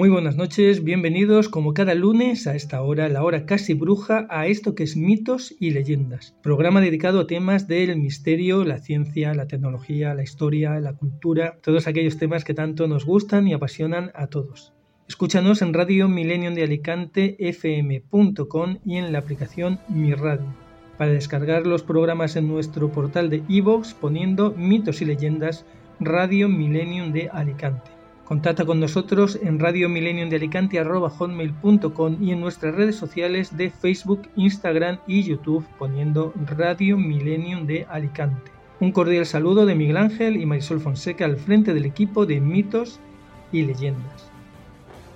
Muy buenas noches, bienvenidos como cada lunes a esta hora, la hora casi bruja, a esto que es mitos y leyendas. Programa dedicado a temas del misterio, la ciencia, la tecnología, la historia, la cultura, todos aquellos temas que tanto nos gustan y apasionan a todos. Escúchanos en Radio Millennium de Alicante fm.com y en la aplicación Mi Radio. Para descargar los programas en nuestro portal de iVoox poniendo mitos y leyendas Radio Millennium de Alicante. Contacta con nosotros en Radio Millennium de Alicante hotmail.com y en nuestras redes sociales de Facebook, Instagram y YouTube poniendo Radio Millennium de Alicante. Un cordial saludo de Miguel Ángel y Marisol Fonseca al frente del equipo de mitos y leyendas.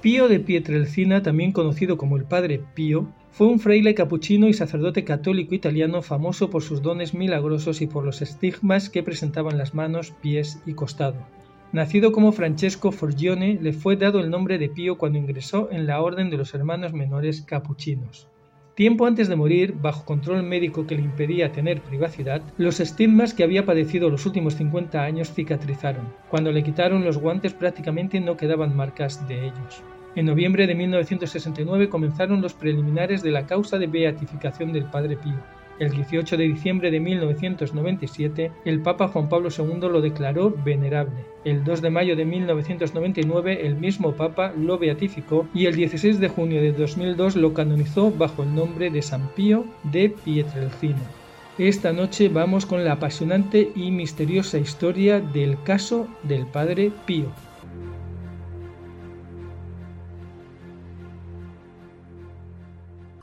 Pío de Pietrelcina, también conocido como el Padre Pío, fue un fraile capuchino y sacerdote católico italiano famoso por sus dones milagrosos y por los estigmas que presentaban las manos, pies y costado. Nacido como Francesco Forgione, le fue dado el nombre de Pío cuando ingresó en la Orden de los Hermanos Menores Capuchinos. Tiempo antes de morir, bajo control médico que le impedía tener privacidad, los estigmas que había padecido los últimos 50 años cicatrizaron. Cuando le quitaron los guantes prácticamente no quedaban marcas de ellos. En noviembre de 1969 comenzaron los preliminares de la causa de beatificación del Padre Pío. El 18 de diciembre de 1997, el Papa Juan Pablo II lo declaró venerable. El 2 de mayo de 1999, el mismo Papa lo beatificó y el 16 de junio de 2002 lo canonizó bajo el nombre de San Pío de Pietrelcina. Esta noche vamos con la apasionante y misteriosa historia del caso del Padre Pío.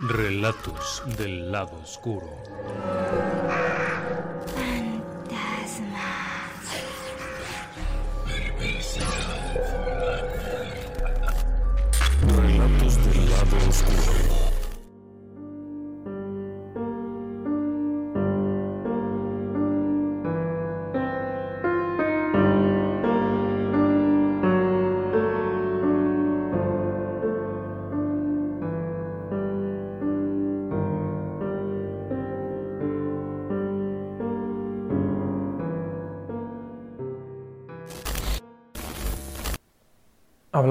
Relatos del lado oscuro. Relatos del lado oscuro.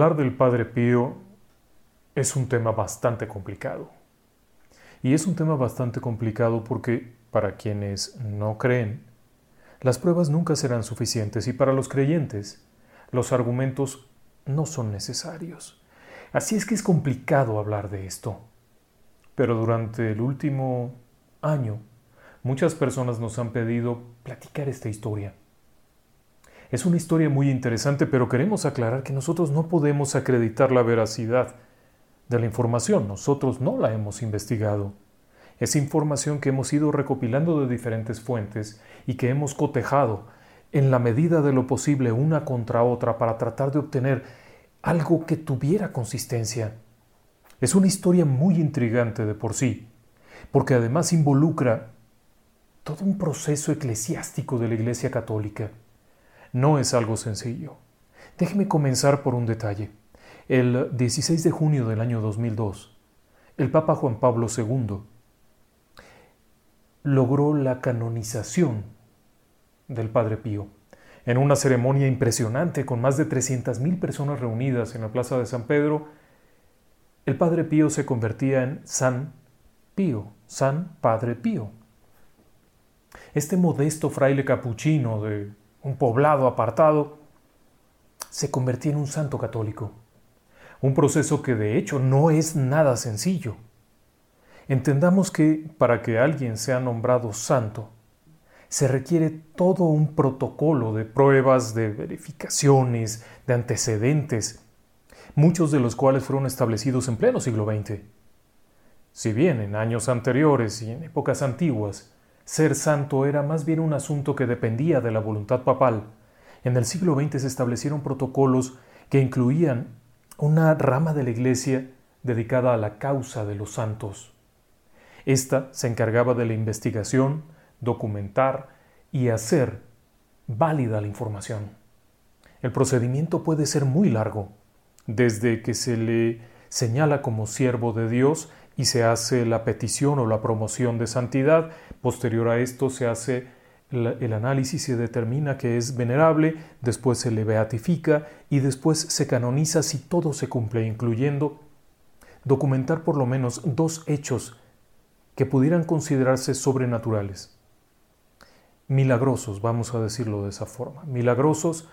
Hablar del Padre Pío es un tema bastante complicado. Y es un tema bastante complicado porque para quienes no creen, las pruebas nunca serán suficientes y para los creyentes, los argumentos no son necesarios. Así es que es complicado hablar de esto. Pero durante el último año, muchas personas nos han pedido platicar esta historia. Es una historia muy interesante, pero queremos aclarar que nosotros no podemos acreditar la veracidad de la información. Nosotros no la hemos investigado. Es información que hemos ido recopilando de diferentes fuentes y que hemos cotejado en la medida de lo posible una contra otra para tratar de obtener algo que tuviera consistencia. Es una historia muy intrigante de por sí, porque además involucra todo un proceso eclesiástico de la Iglesia Católica no es algo sencillo. Déjeme comenzar por un detalle. El 16 de junio del año 2002, el Papa Juan Pablo II logró la canonización del Padre Pío en una ceremonia impresionante con más de 300.000 personas reunidas en la Plaza de San Pedro. El Padre Pío se convertía en San Pío, San Padre Pío. Este modesto fraile capuchino de un poblado apartado, se convertía en un santo católico. Un proceso que de hecho no es nada sencillo. Entendamos que para que alguien sea nombrado santo, se requiere todo un protocolo de pruebas, de verificaciones, de antecedentes, muchos de los cuales fueron establecidos en pleno siglo XX. Si bien en años anteriores y en épocas antiguas ser santo era más bien un asunto que dependía de la voluntad papal. En el siglo XX se establecieron protocolos que incluían una rama de la Iglesia dedicada a la causa de los santos. Esta se encargaba de la investigación, documentar y hacer válida la información. El procedimiento puede ser muy largo, desde que se le señala como siervo de Dios y se hace la petición o la promoción de santidad. Posterior a esto se hace el análisis se determina que es venerable, después se le beatifica y después se canoniza si todo se cumple, incluyendo documentar por lo menos dos hechos que pudieran considerarse sobrenaturales. Milagrosos, vamos a decirlo de esa forma, milagrosos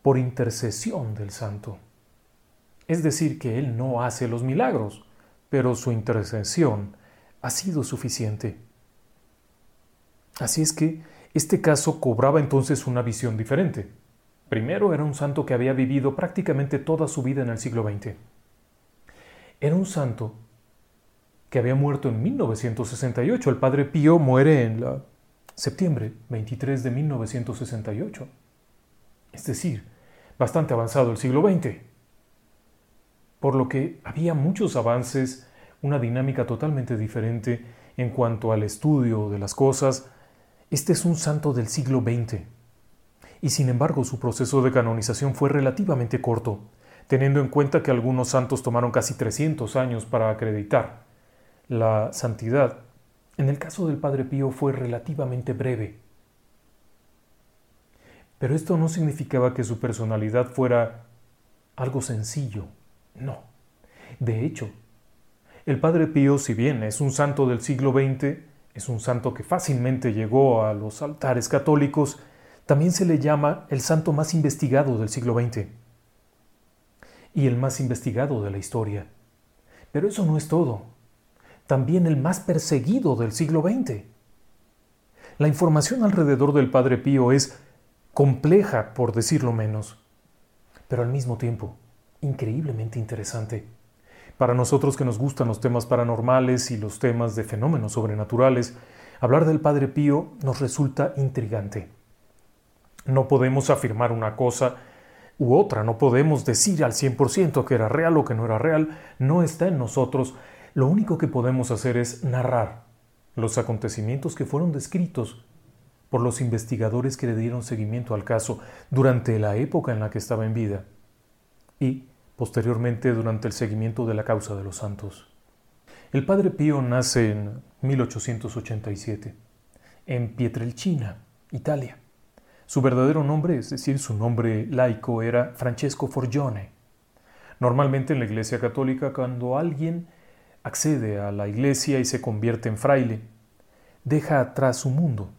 por intercesión del santo. Es decir, que él no hace los milagros, pero su intercesión ha sido suficiente. Así es que este caso cobraba entonces una visión diferente. Primero era un santo que había vivido prácticamente toda su vida en el siglo XX. Era un santo que había muerto en 1968. El padre Pío muere en septiembre 23 de 1968. Es decir, bastante avanzado el siglo XX. Por lo que había muchos avances, una dinámica totalmente diferente en cuanto al estudio de las cosas, este es un santo del siglo XX. Y sin embargo su proceso de canonización fue relativamente corto, teniendo en cuenta que algunos santos tomaron casi 300 años para acreditar. La santidad, en el caso del Padre Pío, fue relativamente breve. Pero esto no significaba que su personalidad fuera algo sencillo. No. De hecho, el Padre Pío, si bien es un santo del siglo XX, es un santo que fácilmente llegó a los altares católicos, también se le llama el santo más investigado del siglo XX y el más investigado de la historia. Pero eso no es todo. También el más perseguido del siglo XX. La información alrededor del Padre Pío es compleja, por decirlo menos, pero al mismo tiempo increíblemente interesante. Para nosotros que nos gustan los temas paranormales y los temas de fenómenos sobrenaturales, hablar del Padre Pío nos resulta intrigante. No podemos afirmar una cosa u otra, no podemos decir al 100% que era real o que no era real, no está en nosotros. Lo único que podemos hacer es narrar los acontecimientos que fueron descritos por los investigadores que le dieron seguimiento al caso durante la época en la que estaba en vida y posteriormente durante el seguimiento de la causa de los santos. El padre Pío nace en 1887, en Pietrelcina, Italia. Su verdadero nombre, es decir, su nombre laico, era Francesco Forgione. Normalmente en la Iglesia Católica, cuando alguien accede a la Iglesia y se convierte en fraile, deja atrás su mundo.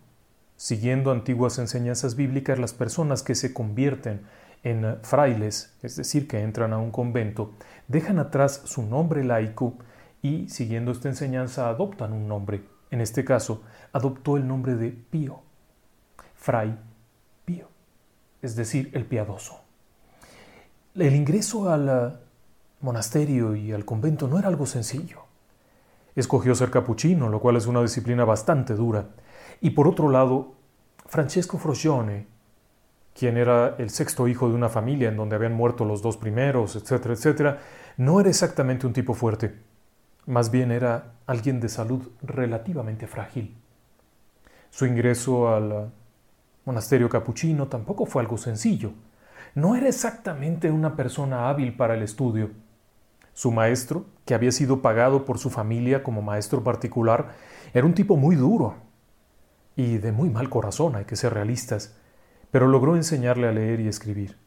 Siguiendo antiguas enseñanzas bíblicas, las personas que se convierten en frailes, es decir, que entran a un convento, dejan atrás su nombre laico y, siguiendo esta enseñanza, adoptan un nombre. En este caso, adoptó el nombre de Pío, Fray Pío, es decir, el piadoso. El ingreso al monasterio y al convento no era algo sencillo. Escogió ser capuchino, lo cual es una disciplina bastante dura. Y por otro lado, Francesco Frocione, quien era el sexto hijo de una familia en donde habían muerto los dos primeros, etcétera, etcétera, no era exactamente un tipo fuerte. Más bien era alguien de salud relativamente frágil. Su ingreso al monasterio capuchino tampoco fue algo sencillo. No era exactamente una persona hábil para el estudio. Su maestro, que había sido pagado por su familia como maestro particular, era un tipo muy duro y de muy mal corazón, hay que ser realistas pero logró enseñarle a leer y escribir.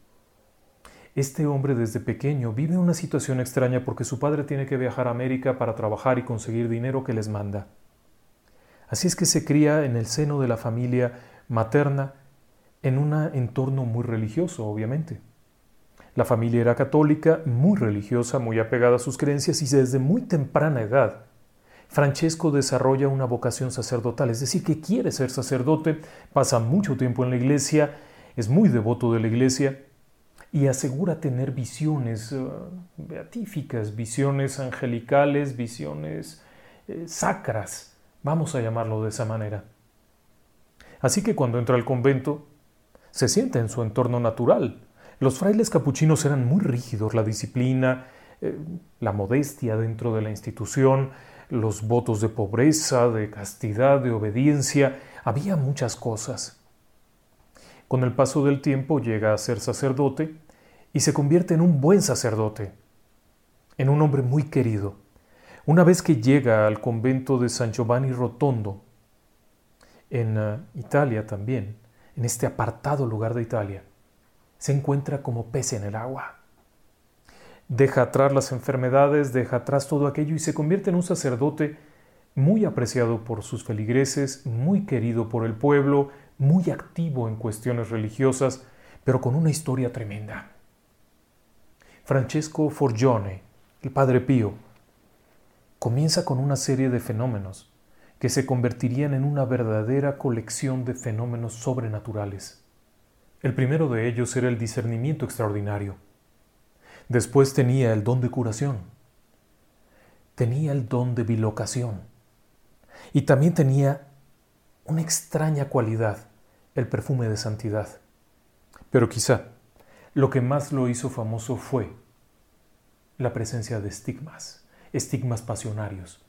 Este hombre desde pequeño vive una situación extraña porque su padre tiene que viajar a América para trabajar y conseguir dinero que les manda. Así es que se cría en el seno de la familia materna en un entorno muy religioso, obviamente. La familia era católica, muy religiosa, muy apegada a sus creencias y desde muy temprana edad Francesco desarrolla una vocación sacerdotal, es decir, que quiere ser sacerdote, pasa mucho tiempo en la iglesia, es muy devoto de la iglesia y asegura tener visiones eh, beatíficas, visiones angelicales, visiones eh, sacras, vamos a llamarlo de esa manera. Así que cuando entra al convento, se siente en su entorno natural. Los frailes capuchinos eran muy rígidos, la disciplina, eh, la modestia dentro de la institución, los votos de pobreza, de castidad, de obediencia, había muchas cosas. Con el paso del tiempo llega a ser sacerdote y se convierte en un buen sacerdote, en un hombre muy querido. Una vez que llega al convento de San Giovanni Rotondo, en uh, Italia también, en este apartado lugar de Italia, se encuentra como pez en el agua. Deja atrás las enfermedades, deja atrás todo aquello y se convierte en un sacerdote muy apreciado por sus feligreses, muy querido por el pueblo, muy activo en cuestiones religiosas, pero con una historia tremenda. Francesco Forgione, el Padre Pío, comienza con una serie de fenómenos que se convertirían en una verdadera colección de fenómenos sobrenaturales. El primero de ellos era el discernimiento extraordinario. Después tenía el don de curación. Tenía el don de bilocación. Y también tenía una extraña cualidad, el perfume de santidad. Pero quizá lo que más lo hizo famoso fue la presencia de estigmas, estigmas pasionarios.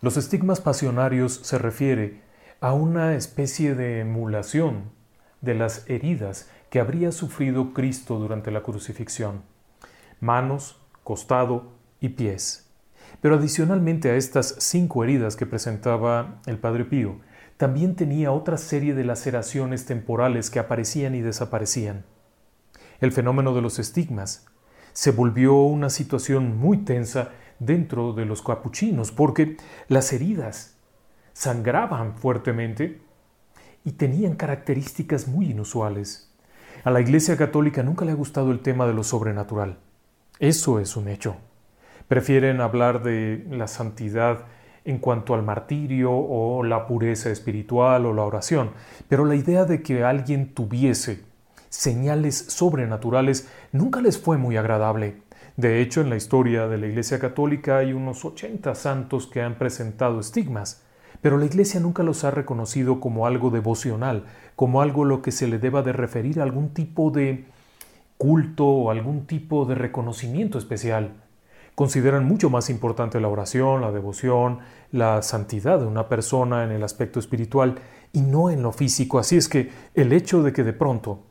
Los estigmas pasionarios se refiere a una especie de emulación de las heridas que habría sufrido Cristo durante la crucifixión. Manos, costado y pies. Pero adicionalmente a estas cinco heridas que presentaba el Padre Pío, también tenía otra serie de laceraciones temporales que aparecían y desaparecían. El fenómeno de los estigmas se volvió una situación muy tensa dentro de los capuchinos porque las heridas sangraban fuertemente y tenían características muy inusuales. A la Iglesia Católica nunca le ha gustado el tema de lo sobrenatural. Eso es un hecho. Prefieren hablar de la santidad en cuanto al martirio o la pureza espiritual o la oración, pero la idea de que alguien tuviese señales sobrenaturales nunca les fue muy agradable. De hecho, en la historia de la Iglesia Católica hay unos 80 santos que han presentado estigmas, pero la Iglesia nunca los ha reconocido como algo devocional, como algo a lo que se le deba de referir a algún tipo de culto o algún tipo de reconocimiento especial. Consideran mucho más importante la oración, la devoción, la santidad de una persona en el aspecto espiritual y no en lo físico. Así es que el hecho de que de pronto,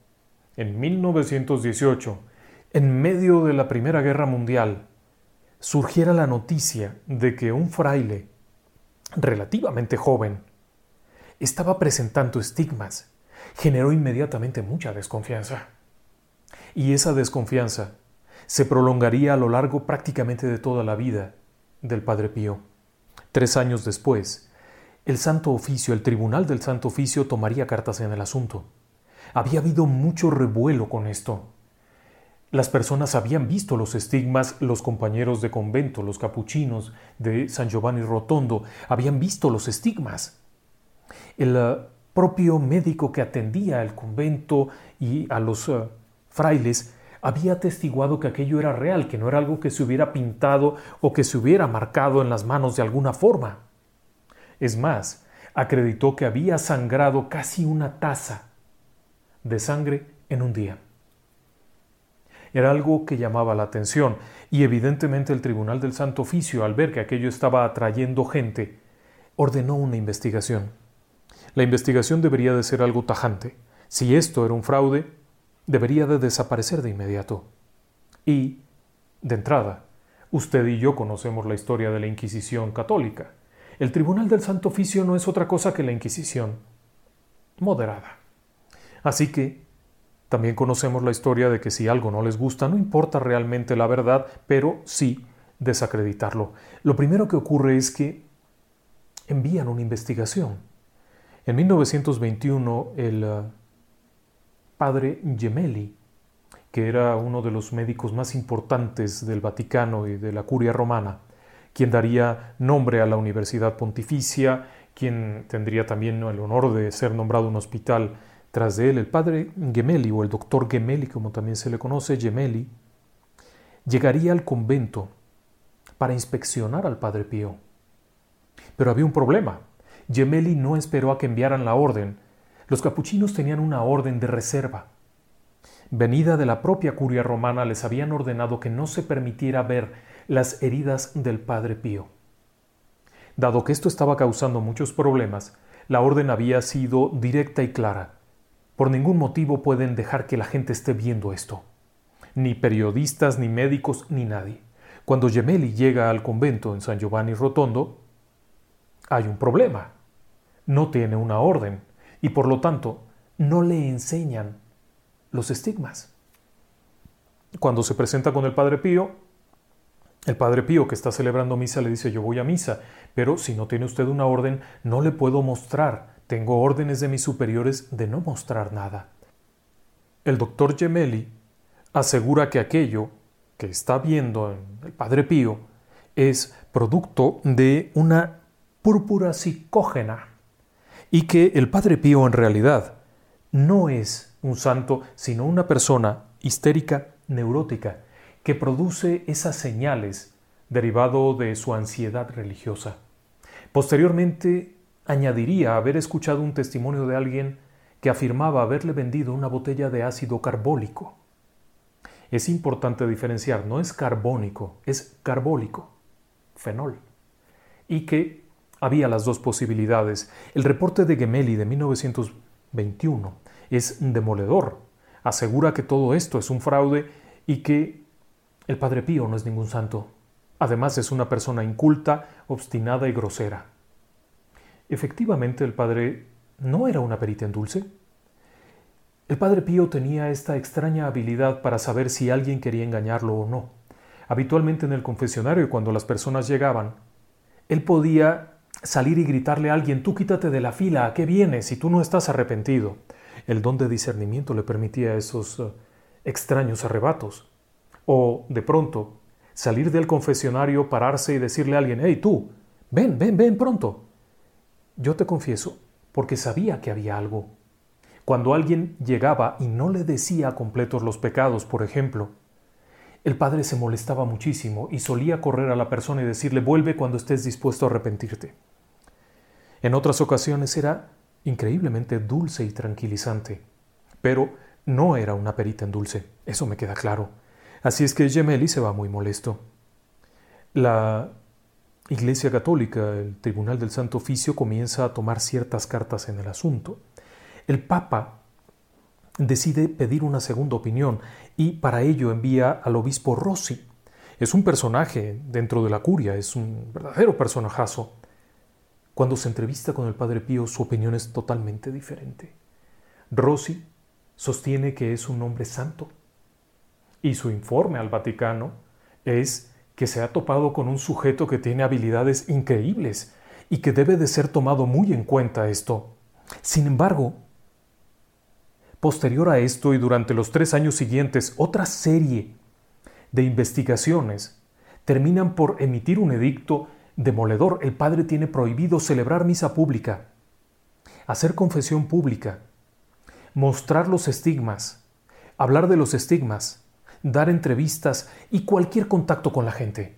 en 1918, en medio de la Primera Guerra Mundial, surgiera la noticia de que un fraile relativamente joven, estaba presentando estigmas, generó inmediatamente mucha desconfianza. Y esa desconfianza se prolongaría a lo largo prácticamente de toda la vida del Padre Pío. Tres años después, el Santo Oficio, el Tribunal del Santo Oficio tomaría cartas en el asunto. Había habido mucho revuelo con esto. Las personas habían visto los estigmas, los compañeros de convento, los capuchinos de San Giovanni Rotondo, habían visto los estigmas. El eh, propio médico que atendía al convento y a los eh, frailes había atestiguado que aquello era real, que no era algo que se hubiera pintado o que se hubiera marcado en las manos de alguna forma. Es más, acreditó que había sangrado casi una taza de sangre en un día. Era algo que llamaba la atención y evidentemente el Tribunal del Santo Oficio, al ver que aquello estaba atrayendo gente, ordenó una investigación. La investigación debería de ser algo tajante. Si esto era un fraude, debería de desaparecer de inmediato. Y, de entrada, usted y yo conocemos la historia de la Inquisición católica. El Tribunal del Santo Oficio no es otra cosa que la Inquisición moderada. Así que también conocemos la historia de que si algo no les gusta, no importa realmente la verdad, pero sí desacreditarlo. Lo primero que ocurre es que envían una investigación. En 1921, el padre Gemelli, que era uno de los médicos más importantes del Vaticano y de la curia romana, quien daría nombre a la Universidad Pontificia, quien tendría también el honor de ser nombrado un hospital tras de él, el padre Gemelli, o el doctor Gemelli, como también se le conoce, Gemelli, llegaría al convento para inspeccionar al padre Pío. Pero había un problema. Gemelli no esperó a que enviaran la orden. Los capuchinos tenían una orden de reserva. Venida de la propia curia romana, les habían ordenado que no se permitiera ver las heridas del padre Pío. Dado que esto estaba causando muchos problemas, la orden había sido directa y clara. Por ningún motivo pueden dejar que la gente esté viendo esto. Ni periodistas, ni médicos, ni nadie. Cuando Gemelli llega al convento en San Giovanni Rotondo, hay un problema. no tiene una orden y por lo tanto no le enseñan los estigmas. Cuando se presenta con el Padre Pío, el Padre Pío que está celebrando misa le dice yo voy a misa, pero si no tiene usted una orden no le puedo mostrar, tengo órdenes de mis superiores de no mostrar nada. El doctor Gemelli asegura que aquello que está viendo en el Padre Pío es producto de una púrpura psicógena y que el Padre Pío en realidad no es un santo, sino una persona histérica, neurótica, que produce esas señales derivado de su ansiedad religiosa. Posteriormente añadiría haber escuchado un testimonio de alguien que afirmaba haberle vendido una botella de ácido carbólico. Es importante diferenciar, no es carbónico, es carbólico, fenol. Y que había las dos posibilidades. El reporte de Gemelli de 1921 es demoledor. Asegura que todo esto es un fraude y que el Padre Pío no es ningún santo. Además es una persona inculta, obstinada y grosera. Efectivamente, el Padre no era una perita en dulce. El Padre Pío tenía esta extraña habilidad para saber si alguien quería engañarlo o no. Habitualmente en el confesionario, cuando las personas llegaban, él podía salir y gritarle a alguien, tú quítate de la fila, ¿a qué vienes si tú no estás arrepentido? El don de discernimiento le permitía esos eh, extraños arrebatos. O, de pronto, salir del confesionario, pararse y decirle a alguien, hey tú, ven, ven, ven pronto. Yo te confieso, porque sabía que había algo. Cuando alguien llegaba y no le decía completos los pecados, por ejemplo, el padre se molestaba muchísimo y solía correr a la persona y decirle vuelve cuando estés dispuesto a arrepentirte. En otras ocasiones era increíblemente dulce y tranquilizante, pero no era una perita en dulce, eso me queda claro. Así es que Gemelli se va muy molesto. La Iglesia Católica, el Tribunal del Santo Oficio, comienza a tomar ciertas cartas en el asunto. El Papa decide pedir una segunda opinión y para ello envía al obispo Rossi. Es un personaje dentro de la curia, es un verdadero personajazo. Cuando se entrevista con el Padre Pío, su opinión es totalmente diferente. Rossi sostiene que es un hombre santo y su informe al Vaticano es que se ha topado con un sujeto que tiene habilidades increíbles y que debe de ser tomado muy en cuenta esto. Sin embargo, posterior a esto y durante los tres años siguientes, otra serie de investigaciones terminan por emitir un edicto demoledor. El padre tiene prohibido celebrar misa pública, hacer confesión pública, mostrar los estigmas, hablar de los estigmas, dar entrevistas y cualquier contacto con la gente.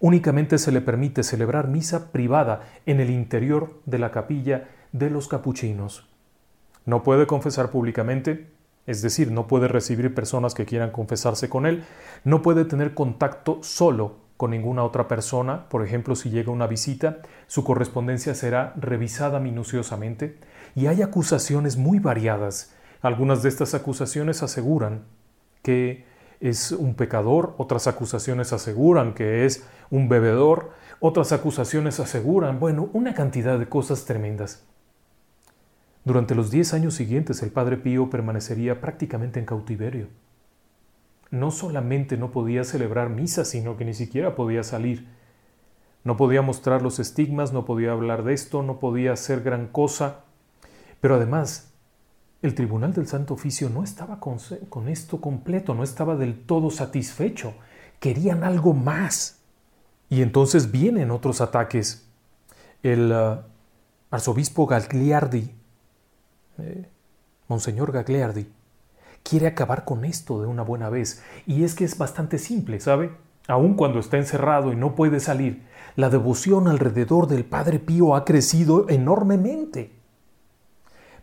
Únicamente se le permite celebrar misa privada en el interior de la capilla de los capuchinos. No puede confesar públicamente, es decir, no puede recibir personas que quieran confesarse con él, no puede tener contacto solo con ninguna otra persona, por ejemplo, si llega una visita, su correspondencia será revisada minuciosamente y hay acusaciones muy variadas. Algunas de estas acusaciones aseguran que es un pecador, otras acusaciones aseguran que es un bebedor, otras acusaciones aseguran, bueno, una cantidad de cosas tremendas. Durante los diez años siguientes el Padre Pío permanecería prácticamente en cautiverio. No solamente no podía celebrar misa, sino que ni siquiera podía salir. No podía mostrar los estigmas, no podía hablar de esto, no podía hacer gran cosa. Pero además el Tribunal del Santo Oficio no estaba con, esto completo, no estaba del todo satisfecho, querían algo más. Y entonces vienen otros ataques. El uh, arzobispo Gagliardi, eh, Monseñor Gagliardi, quiere acabar con esto de una buena vez. Y es que es bastante simple, ¿sabe? Aun cuando está encerrado y no puede salir, la devoción alrededor del Padre Pío ha crecido enormemente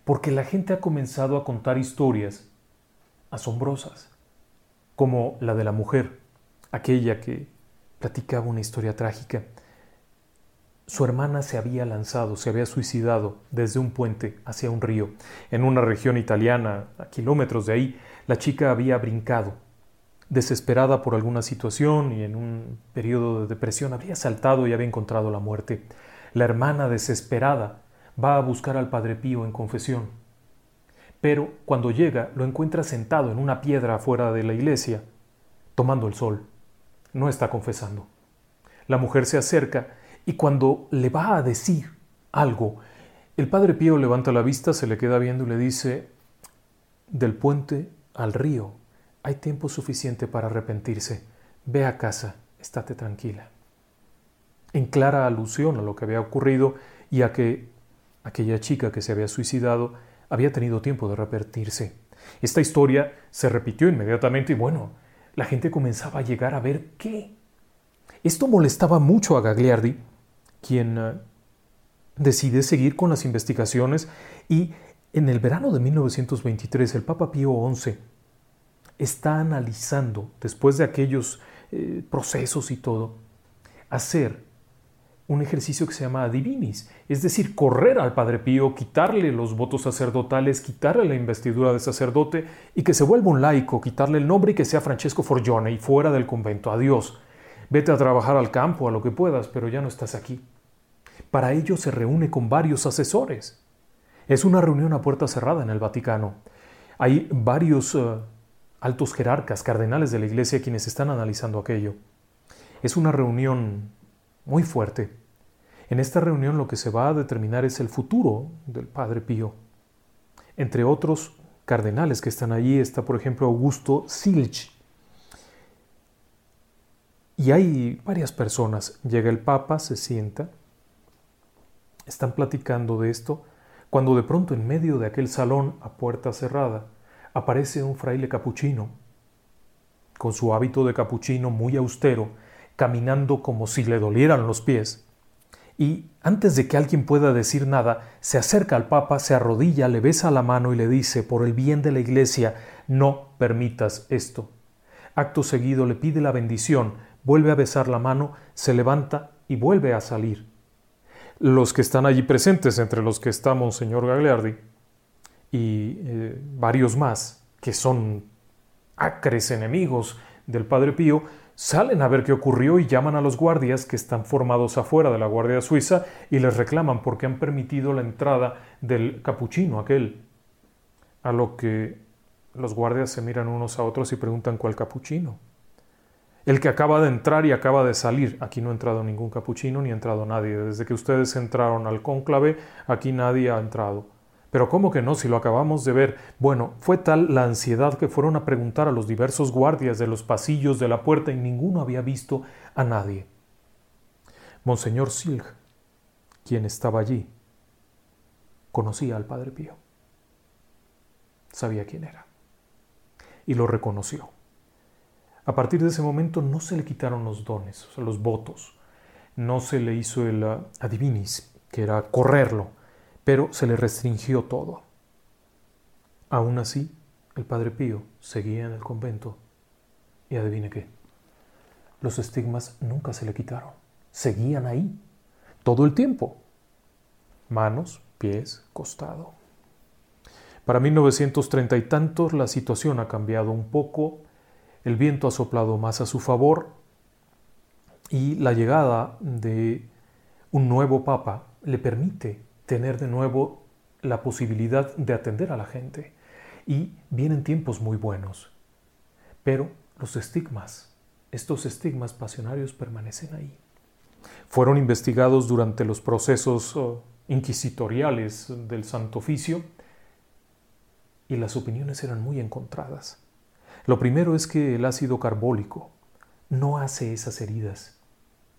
porque la gente ha comenzado a contar historias asombrosas, como la de la mujer, aquella que platicaba una historia trágica. Su hermana se había lanzado, se había suicidado desde un puente hacia un río. En una región italiana, a kilómetros de ahí, la chica había brincado. Desesperada por alguna situación y en un periodo de depresión, había saltado y había encontrado la muerte. La hermana, desesperada, va a buscar al Padre Pío en confesión. Pero cuando llega lo encuentra sentado en una piedra afuera de la iglesia, tomando el sol. No está confesando. La mujer se acerca y cuando le va a decir algo, el Padre Pío levanta la vista, se le queda viendo y le dice, del puente al río hay tiempo suficiente para arrepentirse. Ve a casa, estate tranquila. En clara alusión a lo que había ocurrido y a que aquella chica que se había suicidado había tenido tiempo de arrepentirse. Esta historia se repitió inmediatamente y bueno, la gente comenzaba a llegar a ver qué. Esto molestaba mucho a Gagliardi, quien eh, decide seguir con las investigaciones y en el verano de 1923 el Papa Pío XI está analizando, después de aquellos eh, procesos y todo, hacer un ejercicio que se llama adivinis, es decir, correr al Padre Pío, quitarle los votos sacerdotales, quitarle la investidura de sacerdote y que se vuelva un laico, quitarle el nombre y que sea Francesco Forgione y fuera del convento. Adiós. Vete a trabajar al campo, a lo que puedas, pero ya no estás aquí. Para ello se reúne con varios asesores. Es una reunión a puerta cerrada en el Vaticano. Hay varios eh, altos jerarcas, cardenales de la Iglesia, quienes están analizando aquello. Es una reunión muy fuerte. En esta reunión lo que se va a determinar es el futuro del Padre Pío. Entre otros cardenales que están allí está, por ejemplo, Augusto Silch. Y hay varias personas. Llega el Papa, se sienta, están platicando de esto, cuando de pronto en medio de aquel salón a puerta cerrada aparece un fraile capuchino, con su hábito de capuchino muy austero, caminando como si le dolieran los pies. Y antes de que alguien pueda decir nada, se acerca al Papa, se arrodilla, le besa la mano y le dice, por el bien de la Iglesia, no permitas esto. Acto seguido le pide la bendición, vuelve a besar la mano, se levanta y vuelve a salir. Los que están allí presentes, entre los que está Monseñor Gagliardi y eh, varios más, que son acres enemigos del Padre Pío, Salen a ver qué ocurrió y llaman a los guardias que están formados afuera de la Guardia Suiza y les reclaman porque han permitido la entrada del capuchino aquel. A lo que los guardias se miran unos a otros y preguntan cuál capuchino. El que acaba de entrar y acaba de salir. Aquí no ha entrado ningún capuchino ni ha entrado nadie. Desde que ustedes entraron al cónclave, aquí nadie ha entrado. Pero ¿cómo que no si lo acabamos de ver? Bueno, fue tal la ansiedad que fueron a preguntar a los diversos guardias de los pasillos de la puerta y ninguno había visto a nadie. Monseñor Silg, quien estaba allí, conocía al Padre Pío. Sabía quién era. Y lo reconoció. A partir de ese momento no se le quitaron los dones, los votos. No se le hizo el uh, adivinis, que era correrlo pero se le restringió todo. Aún así, el padre Pío seguía en el convento y adivine qué, los estigmas nunca se le quitaron, seguían ahí, todo el tiempo, manos, pies, costado. Para 1930 y tantos la situación ha cambiado un poco, el viento ha soplado más a su favor y la llegada de un nuevo papa le permite tener de nuevo la posibilidad de atender a la gente. Y vienen tiempos muy buenos. Pero los estigmas, estos estigmas pasionarios permanecen ahí. Fueron investigados durante los procesos oh, inquisitoriales del Santo Oficio y las opiniones eran muy encontradas. Lo primero es que el ácido carbólico no hace esas heridas.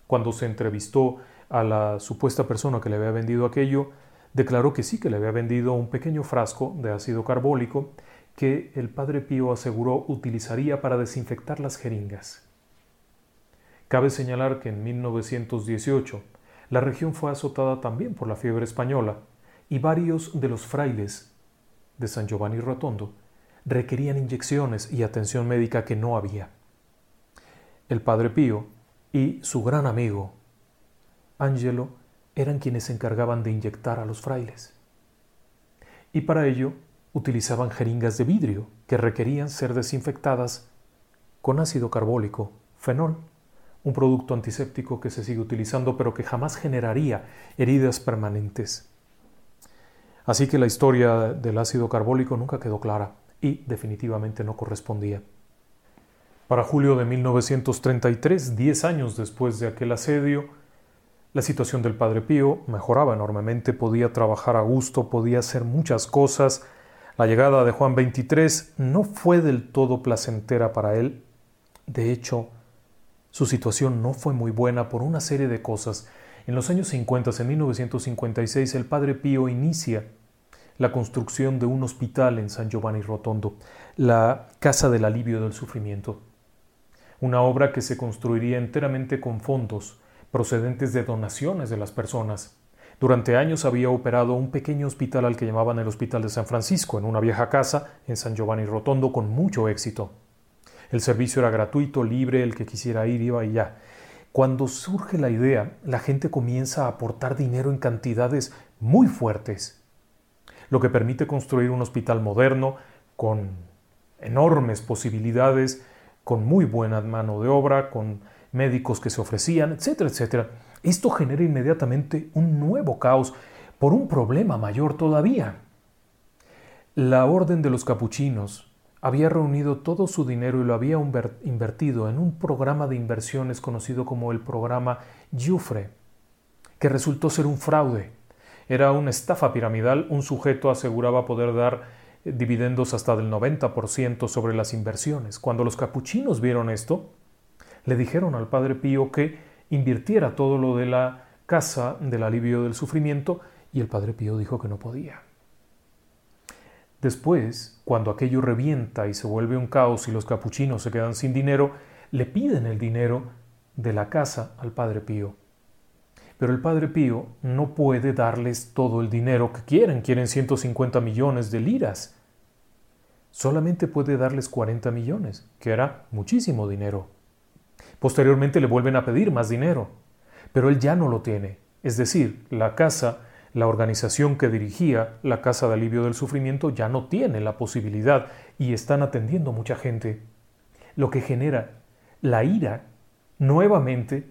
Cuando se entrevistó a la supuesta persona que le había vendido aquello, declaró que sí, que le había vendido un pequeño frasco de ácido carbólico que el padre Pío aseguró utilizaría para desinfectar las jeringas. Cabe señalar que en 1918 la región fue azotada también por la fiebre española y varios de los frailes de San Giovanni Rotondo requerían inyecciones y atención médica que no había. El padre Pío y su gran amigo Angelo eran quienes se encargaban de inyectar a los frailes. Y para ello utilizaban jeringas de vidrio que requerían ser desinfectadas con ácido carbólico, fenol, un producto antiséptico que se sigue utilizando pero que jamás generaría heridas permanentes. Así que la historia del ácido carbólico nunca quedó clara y definitivamente no correspondía. Para julio de 1933, diez años después de aquel asedio, la situación del Padre Pío mejoraba enormemente, podía trabajar a gusto, podía hacer muchas cosas. La llegada de Juan XXIII no fue del todo placentera para él. De hecho, su situación no fue muy buena por una serie de cosas. En los años 50, en 1956, el Padre Pío inicia la construcción de un hospital en San Giovanni Rotondo, la Casa del Alivio del Sufrimiento. Una obra que se construiría enteramente con fondos procedentes de donaciones de las personas. Durante años había operado un pequeño hospital al que llamaban el Hospital de San Francisco, en una vieja casa en San Giovanni Rotondo, con mucho éxito. El servicio era gratuito, libre, el que quisiera ir iba y ya. Cuando surge la idea, la gente comienza a aportar dinero en cantidades muy fuertes, lo que permite construir un hospital moderno con enormes posibilidades, con muy buena mano de obra, con médicos que se ofrecían, etcétera, etcétera. Esto genera inmediatamente un nuevo caos por un problema mayor todavía. La orden de los capuchinos había reunido todo su dinero y lo había invertido en un programa de inversiones conocido como el programa Jufre, que resultó ser un fraude. Era una estafa piramidal, un sujeto aseguraba poder dar dividendos hasta del 90% sobre las inversiones. Cuando los capuchinos vieron esto, le dijeron al Padre Pío que invirtiera todo lo de la casa del alivio del sufrimiento y el Padre Pío dijo que no podía. Después, cuando aquello revienta y se vuelve un caos y los capuchinos se quedan sin dinero, le piden el dinero de la casa al Padre Pío. Pero el Padre Pío no puede darles todo el dinero que quieren, quieren 150 millones de liras. Solamente puede darles 40 millones, que era muchísimo dinero. Posteriormente le vuelven a pedir más dinero, pero él ya no lo tiene. Es decir, la casa, la organización que dirigía la Casa de Alivio del Sufrimiento ya no tiene la posibilidad y están atendiendo mucha gente, lo que genera la ira nuevamente,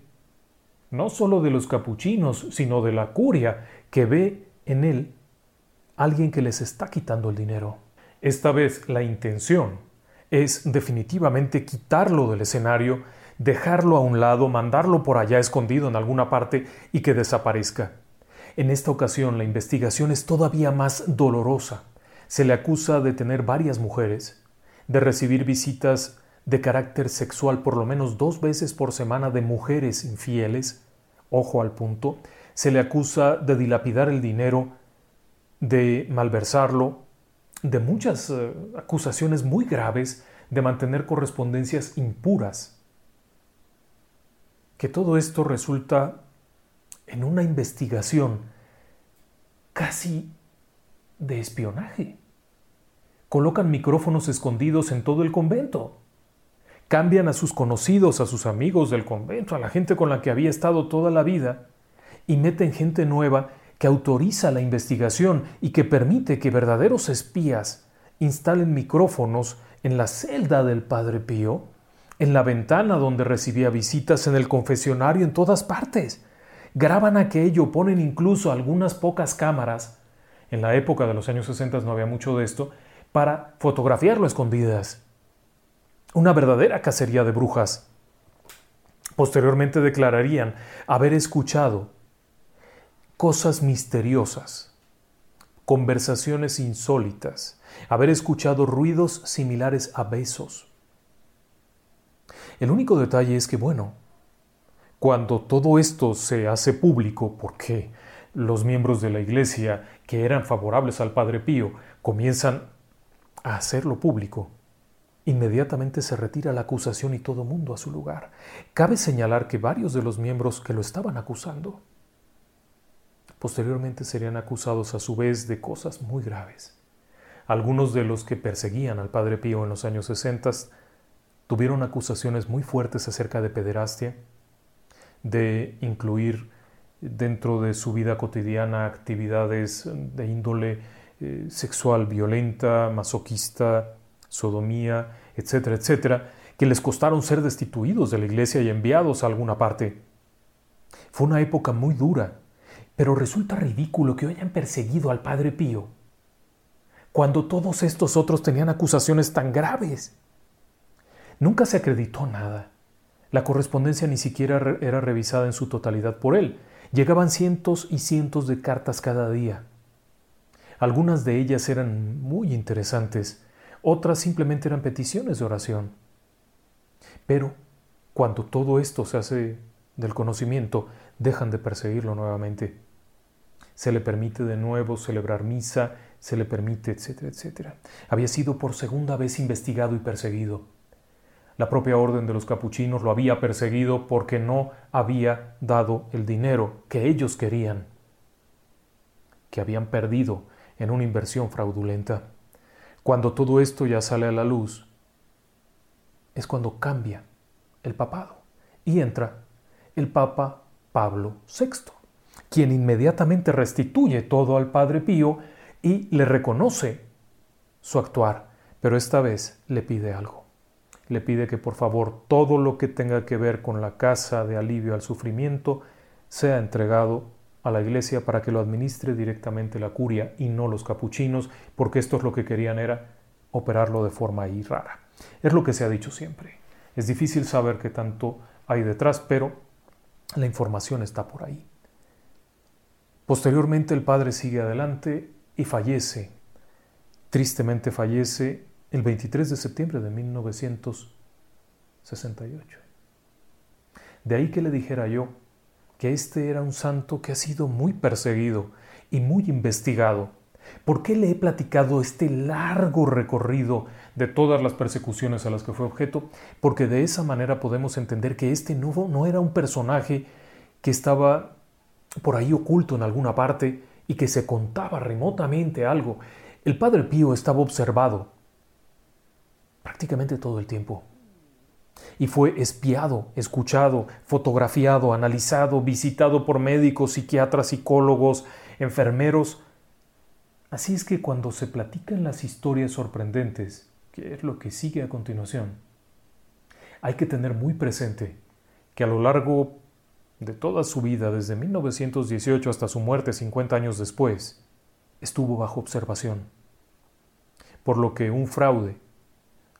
no solo de los capuchinos, sino de la curia, que ve en él alguien que les está quitando el dinero. Esta vez la intención es definitivamente quitarlo del escenario dejarlo a un lado, mandarlo por allá escondido en alguna parte y que desaparezca. En esta ocasión la investigación es todavía más dolorosa. Se le acusa de tener varias mujeres, de recibir visitas de carácter sexual por lo menos dos veces por semana de mujeres infieles, ojo al punto, se le acusa de dilapidar el dinero, de malversarlo, de muchas eh, acusaciones muy graves, de mantener correspondencias impuras que todo esto resulta en una investigación casi de espionaje. Colocan micrófonos escondidos en todo el convento. Cambian a sus conocidos, a sus amigos del convento, a la gente con la que había estado toda la vida, y meten gente nueva que autoriza la investigación y que permite que verdaderos espías instalen micrófonos en la celda del Padre Pío en la ventana donde recibía visitas, en el confesionario, en todas partes. Graban aquello, ponen incluso algunas pocas cámaras. En la época de los años 60 no había mucho de esto, para fotografiarlo escondidas. Una verdadera cacería de brujas. Posteriormente declararían haber escuchado cosas misteriosas, conversaciones insólitas, haber escuchado ruidos similares a besos, el único detalle es que, bueno, cuando todo esto se hace público, porque los miembros de la Iglesia que eran favorables al Padre Pío comienzan a hacerlo público, inmediatamente se retira la acusación y todo mundo a su lugar. Cabe señalar que varios de los miembros que lo estaban acusando posteriormente serían acusados a su vez de cosas muy graves. Algunos de los que perseguían al Padre Pío en los años 60 tuvieron acusaciones muy fuertes acerca de pederastia, de incluir dentro de su vida cotidiana actividades de índole eh, sexual violenta, masoquista, sodomía, etcétera, etcétera, que les costaron ser destituidos de la iglesia y enviados a alguna parte. Fue una época muy dura Pero resulta ridículo que hayan perseguido al Padre Pío cuando todos estos otros tenían acusaciones tan graves. Nunca se acreditó nada. La correspondencia ni siquiera era revisada en su totalidad por él. Llegaban cientos y cientos de cartas cada día. Algunas de ellas eran muy interesantes, otras simplemente eran peticiones de oración. Pero cuando todo esto se hace del conocimiento, dejan de perseguirlo nuevamente. Se le permite de nuevo celebrar misa, se le permite, etcétera, etcétera. Había sido por segunda vez investigado y perseguido. La propia orden de los capuchinos lo había perseguido porque no había dado el dinero que ellos querían, que habían perdido en una inversión fraudulenta. Cuando todo esto ya sale a la luz, es cuando cambia el papado y entra el Papa Pablo VI, quien inmediatamente restituye todo al Padre Pío y le reconoce su actuar, pero esta vez le pide algo. Le pide que por favor todo lo que tenga que ver con la casa de alivio al sufrimiento sea entregado a la iglesia para que lo administre directamente la curia y no los capuchinos, porque esto es lo que querían era operarlo de forma ahí rara. Es lo que se ha dicho siempre. Es difícil saber qué tanto hay detrás, pero la información está por ahí. Posteriormente el padre sigue adelante y fallece. Tristemente fallece el 23 de septiembre de 1968. De ahí que le dijera yo que este era un santo que ha sido muy perseguido y muy investigado. ¿Por qué le he platicado este largo recorrido de todas las persecuciones a las que fue objeto? Porque de esa manera podemos entender que este nuevo no era un personaje que estaba por ahí oculto en alguna parte y que se contaba remotamente algo. El Padre Pío estaba observado prácticamente todo el tiempo y fue espiado, escuchado, fotografiado, analizado, visitado por médicos, psiquiatras, psicólogos, enfermeros. Así es que cuando se platican las historias sorprendentes, que es lo que sigue a continuación, hay que tener muy presente que a lo largo de toda su vida, desde 1918 hasta su muerte 50 años después, estuvo bajo observación, por lo que un fraude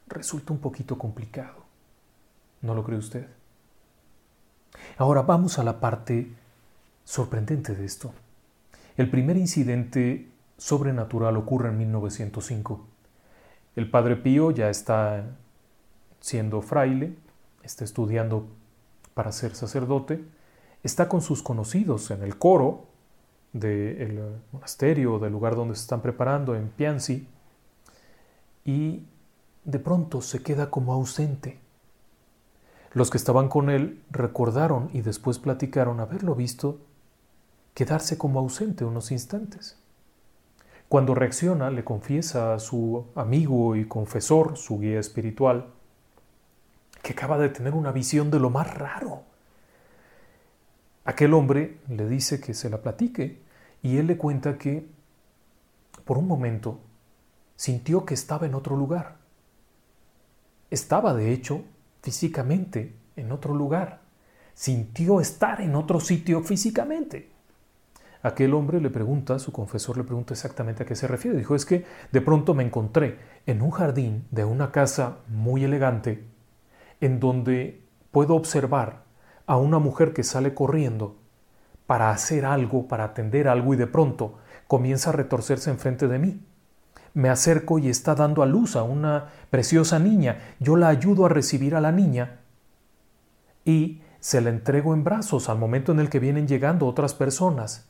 resulta un poquito complicado. ¿No lo cree usted? Ahora vamos a la parte sorprendente de esto. El primer incidente sobrenatural ocurre en 1905. El padre Pío ya está siendo fraile, está estudiando para ser sacerdote, está con sus conocidos en el coro del monasterio, del lugar donde se están preparando, en Pianzi, y de pronto se queda como ausente. Los que estaban con él recordaron y después platicaron haberlo visto quedarse como ausente unos instantes. Cuando reacciona, le confiesa a su amigo y confesor, su guía espiritual, que acaba de tener una visión de lo más raro Aquel hombre le dice que se la platique y él le cuenta que por un momento sintió que estaba en otro lugar. Estaba, de hecho, físicamente en otro lugar. Sintió estar en otro sitio físicamente. Aquel hombre le pregunta, su confesor le pregunta exactamente a qué se refiere. Dijo, es que de pronto me encontré en un jardín de una casa muy elegante en donde puedo observar a una mujer que sale corriendo para hacer algo, para atender algo y de pronto comienza a retorcerse enfrente de mí. Me acerco y está dando a luz a una preciosa niña. Yo la ayudo a recibir a la niña y se la entrego en brazos al momento en el que vienen llegando otras personas.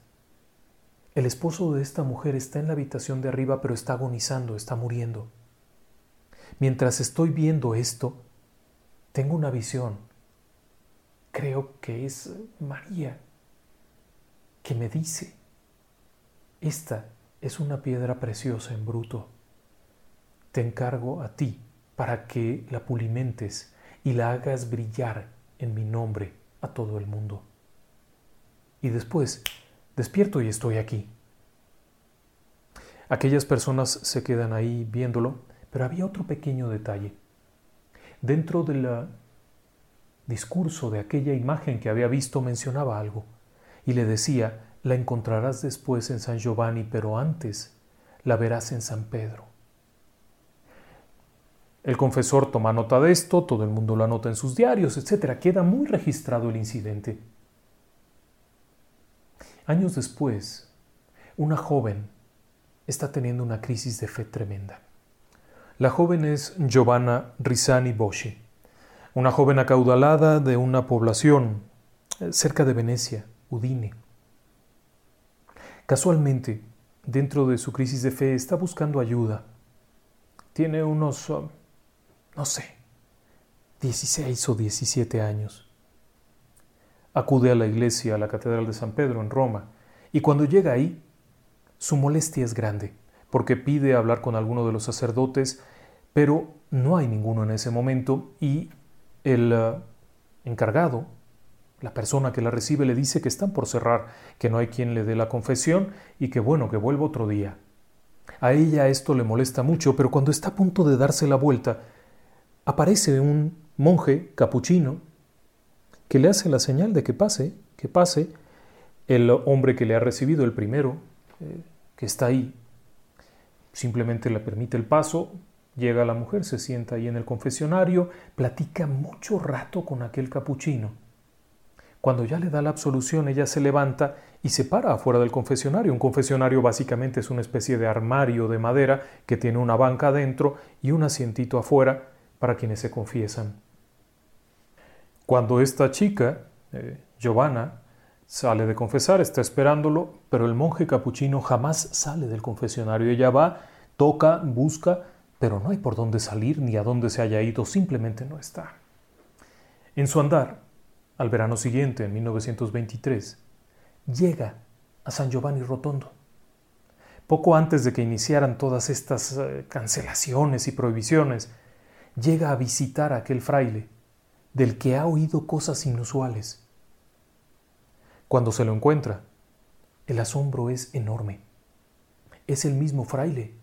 El esposo de esta mujer está en la habitación de arriba pero está agonizando, está muriendo. Mientras estoy viendo esto, tengo una visión creo que es María, que me dice, esta es una piedra preciosa en bruto. Te encargo a ti para que la pulimentes y la hagas brillar en mi nombre a todo el mundo. Y después, despierto y estoy aquí. Aquellas personas se quedan ahí viéndolo, pero había otro pequeño detalle. Dentro de la discurso de aquella imagen que había visto mencionaba algo y le decía, la encontrarás después en San Giovanni, pero antes la verás en San Pedro. El confesor toma nota de esto, todo el mundo lo anota en sus diarios, etc. Queda muy registrado el incidente. Años después, una joven está teniendo una crisis de fe tremenda. La joven es Giovanna Risani Boschi, una joven acaudalada de una población eh, cerca de Venecia, Udine. Casualmente, dentro de su crisis de fe, está buscando ayuda. Tiene unos um, no sé, 16 o 17 años. Acude a la iglesia, a la Catedral de San Pedro en Roma, y cuando llega ahí, su molestia es grande, porque pide hablar con alguno de los sacerdotes, pero no hay ninguno en ese momento y el uh, encargado, la persona que la recibe, le dice que están por cerrar, que no hay quien le dé la confesión y que bueno, que vuelva otro día. A ella esto le molesta mucho, pero cuando está a punto de darse la vuelta, aparece un monje capuchino que le hace la señal de que pase, que pase. El hombre que le ha recibido, el primero, eh, que está ahí, simplemente le permite el paso, llega la mujer, se sienta ahí en el confesionario, platica mucho rato con aquel capuchino. Cuando ya le da la absolución, ella se levanta y se para afuera del confesionario. Un confesionario básicamente es una especie de armario de madera que tiene una banca adentro y un asientito afuera para quienes se confiesan. Cuando esta chica, eh, Giovanna, sale de confesar, está esperándolo, pero el monje capuchino jamás sale del confesionario. Ella va, toca, busca, pero no hay por dónde salir ni a dónde se haya ido, simplemente no está. En su andar, al verano siguiente, en 1923, llega a San Giovanni Rotondo. Poco antes de que iniciaran todas estas eh, cancelaciones y prohibiciones, llega a visitar a aquel fraile, del que ha oído cosas inusuales. Cuando se lo encuentra, el asombro es enorme. Es el mismo fraile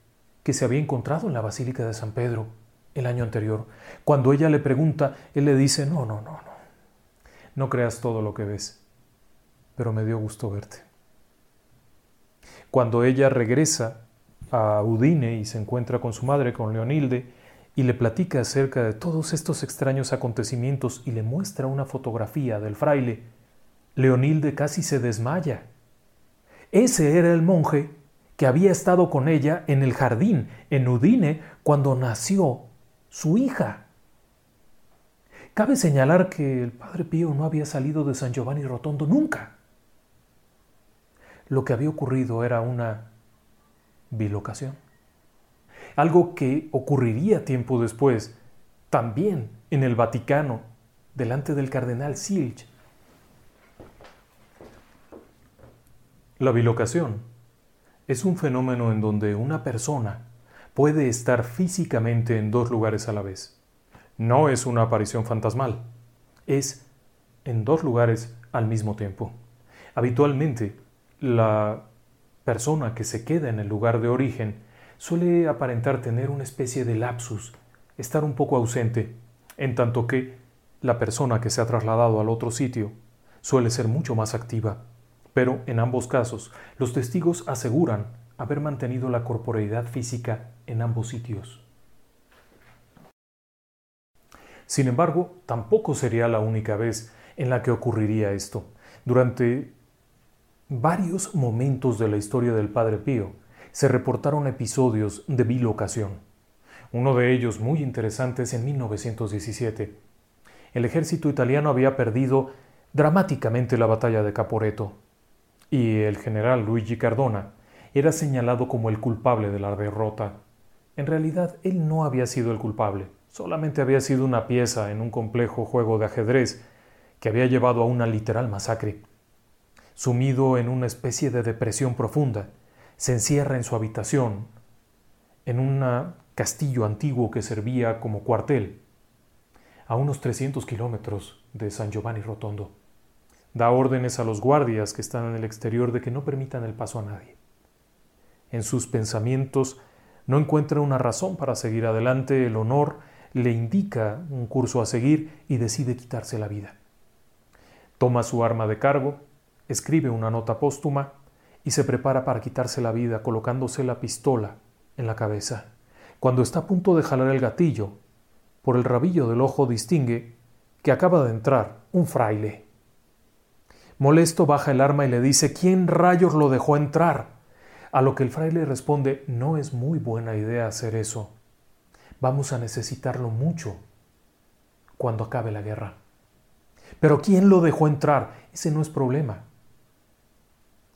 que se había encontrado en la Basílica de San Pedro el año anterior. Cuando ella le pregunta, él le dice, no, no, no, no, no creas todo lo que ves, pero me dio gusto verte. Cuando ella regresa a Udine y se encuentra con su madre, con Leonilde, y le platica acerca de todos estos extraños acontecimientos y le muestra una fotografía del fraile, Leonilde casi se desmaya. Ese era el monje que había estado con ella en el jardín, en Udine, cuando nació su hija. Cabe señalar que el padre Pío no había salido de San Giovanni Rotondo nunca. Lo que había ocurrido era una bilocación algo que ocurriría tiempo después, también en el Vaticano, delante del cardenal Silch. La bilocación es un fenómeno en donde una persona puede estar físicamente en dos lugares a la vez. No es una aparición fantasmal, es en dos lugares al mismo tiempo. Habitualmente, la persona que se queda en el lugar de origen suele aparentar tener una especie de lapsus, estar un poco ausente, en tanto que la persona que se ha trasladado al otro sitio suele ser mucho más activa. Pero en ambos casos, los testigos aseguran haber mantenido la corporeidad física en ambos sitios. Sin embargo, tampoco sería la única vez en la que ocurriría esto. Durante varios momentos de la historia del Padre Pío, se reportaron episodios de bilocación. Uno de ellos muy interesante es en 1917. El ejército italiano había perdido dramáticamente la batalla de Caporeto y el general Luigi Cardona era señalado como el culpable de la derrota. En realidad él no había sido el culpable, solamente había sido una pieza en un complejo juego de ajedrez que había llevado a una literal masacre. Sumido en una especie de depresión profunda, se encierra en su habitación, en un castillo antiguo que servía como cuartel, a unos 300 kilómetros de San Giovanni Rotondo. Da órdenes a los guardias que están en el exterior de que no permitan el paso a nadie. En sus pensamientos no encuentra una razón para seguir adelante, el honor le indica un curso a seguir y decide quitarse la vida. Toma su arma de cargo, escribe una nota póstuma y se prepara para quitarse la vida colocándose la pistola en la cabeza. Cuando está a punto de jalar el gatillo, por el rabillo del ojo distingue que acaba de entrar un fraile. Molesto baja el arma y le dice ¿Quién rayos lo dejó entrar? A lo que el fraile responde No es muy buena idea hacer eso. Vamos a necesitarlo mucho cuando acabe la guerra. Pero ¿quién lo dejó entrar? Ese no es problema.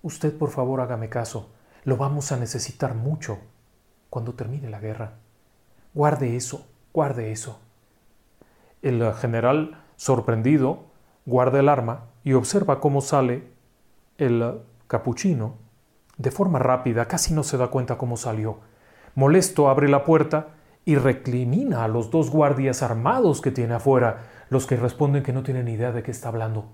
Usted por favor hágame caso. Lo vamos a necesitar mucho cuando termine la guerra. Guarde eso, guarde eso. El general, sorprendido, guarda el arma y observa cómo sale el capuchino de forma rápida, casi no se da cuenta cómo salió. Molesto abre la puerta y recrimina a los dos guardias armados que tiene afuera, los que responden que no tienen idea de qué está hablando.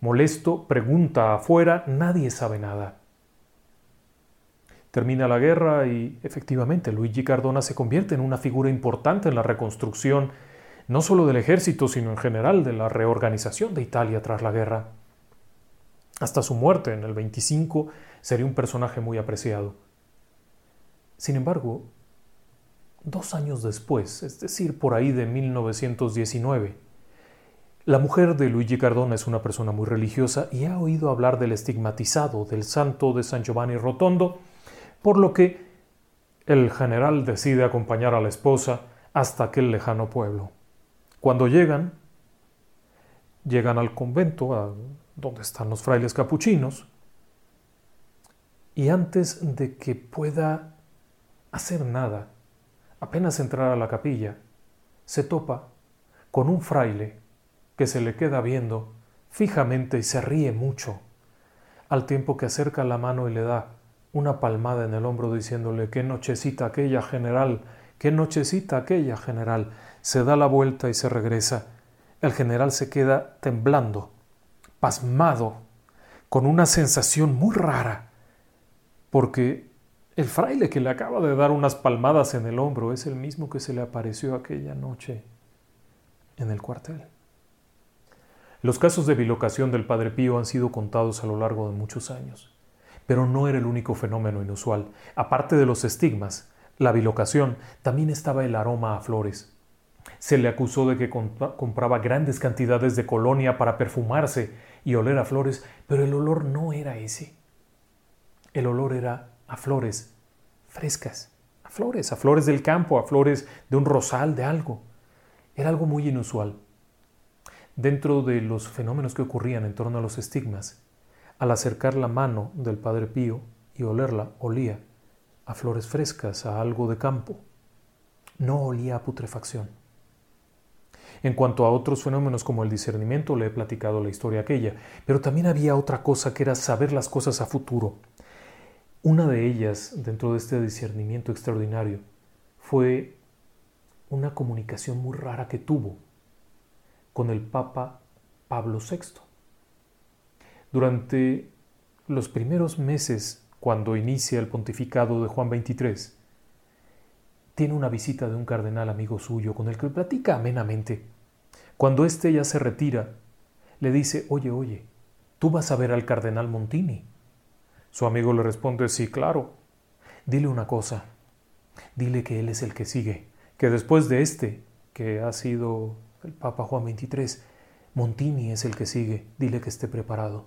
Molesto pregunta afuera, nadie sabe nada. Termina la guerra y efectivamente Luigi Cardona se convierte en una figura importante en la reconstrucción no solo del ejército, sino en general de la reorganización de Italia tras la guerra. Hasta su muerte en el 25 sería un personaje muy apreciado. Sin embargo, dos años después, es decir, por ahí de 1919. La mujer de Luigi Cardona es una persona muy religiosa y ha oído hablar del estigmatizado del santo de San Giovanni Rotondo, por lo que el general decide acompañar a la esposa hasta aquel lejano pueblo. Cuando llegan, llegan al convento, a donde están los frailes capuchinos, y antes de que pueda hacer nada, apenas entrar a la capilla, se topa con un fraile que se le queda viendo fijamente y se ríe mucho, al tiempo que acerca la mano y le da una palmada en el hombro diciéndole qué nochecita aquella general, qué nochecita aquella general. Se da la vuelta y se regresa. El general se queda temblando, pasmado, con una sensación muy rara, porque el fraile que le acaba de dar unas palmadas en el hombro es el mismo que se le apareció aquella noche en el cuartel. Los casos de bilocación del Padre Pío han sido contados a lo largo de muchos años, pero no era el único fenómeno inusual. Aparte de los estigmas, la bilocación, también estaba el aroma a flores. Se le acusó de que compraba grandes cantidades de colonia para perfumarse y oler a flores, pero el olor no era ese. El olor era a flores frescas, a flores, a flores del campo, a flores de un rosal, de algo. Era algo muy inusual. Dentro de los fenómenos que ocurrían en torno a los estigmas, al acercar la mano del Padre Pío y olerla, olía a flores frescas, a algo de campo. No olía a putrefacción. En cuanto a otros fenómenos como el discernimiento, le he platicado la historia aquella, pero también había otra cosa que era saber las cosas a futuro, una de ellas, dentro de este discernimiento extraordinario, fue una comunicación muy rara que tuvo con el Papa Pablo VI. Durante los primeros meses, cuando inicia el pontificado de Juan XXIII, tiene una visita de un cardenal amigo suyo con el que platica amenamente. Cuando éste ya se retira, le dice, oye, oye, tú vas a ver al cardenal Montini. Su amigo le responde, sí, claro. Dile una cosa, dile que él es el que sigue, que después de este, que ha sido el Papa Juan XXIII, Montini es el que sigue, dile que esté preparado.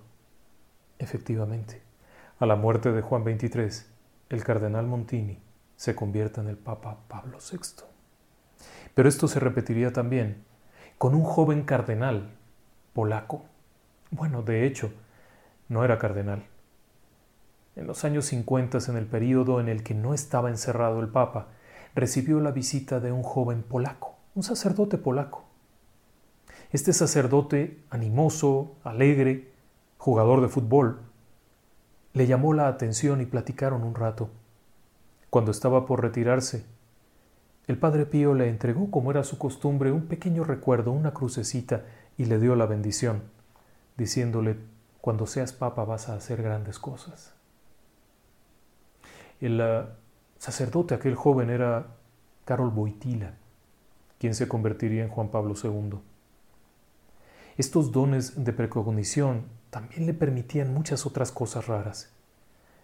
Efectivamente, a la muerte de Juan XXIII, el cardenal Montini se convierte en el Papa Pablo VI. Pero esto se repetiría también con un joven cardenal polaco. Bueno, de hecho, no era cardenal, en los años 50, en el período en el que no estaba encerrado el Papa, recibió la visita de un joven polaco, un sacerdote polaco. Este sacerdote, animoso, alegre, jugador de fútbol, le llamó la atención y platicaron un rato. Cuando estaba por retirarse, el padre Pío le entregó, como era su costumbre, un pequeño recuerdo, una crucecita, y le dio la bendición, diciéndole, cuando seas papa vas a hacer grandes cosas. El uh, sacerdote, aquel joven, era Carol Boitila, quien se convertiría en Juan Pablo II. Estos dones de precognición también le permitían muchas otras cosas raras.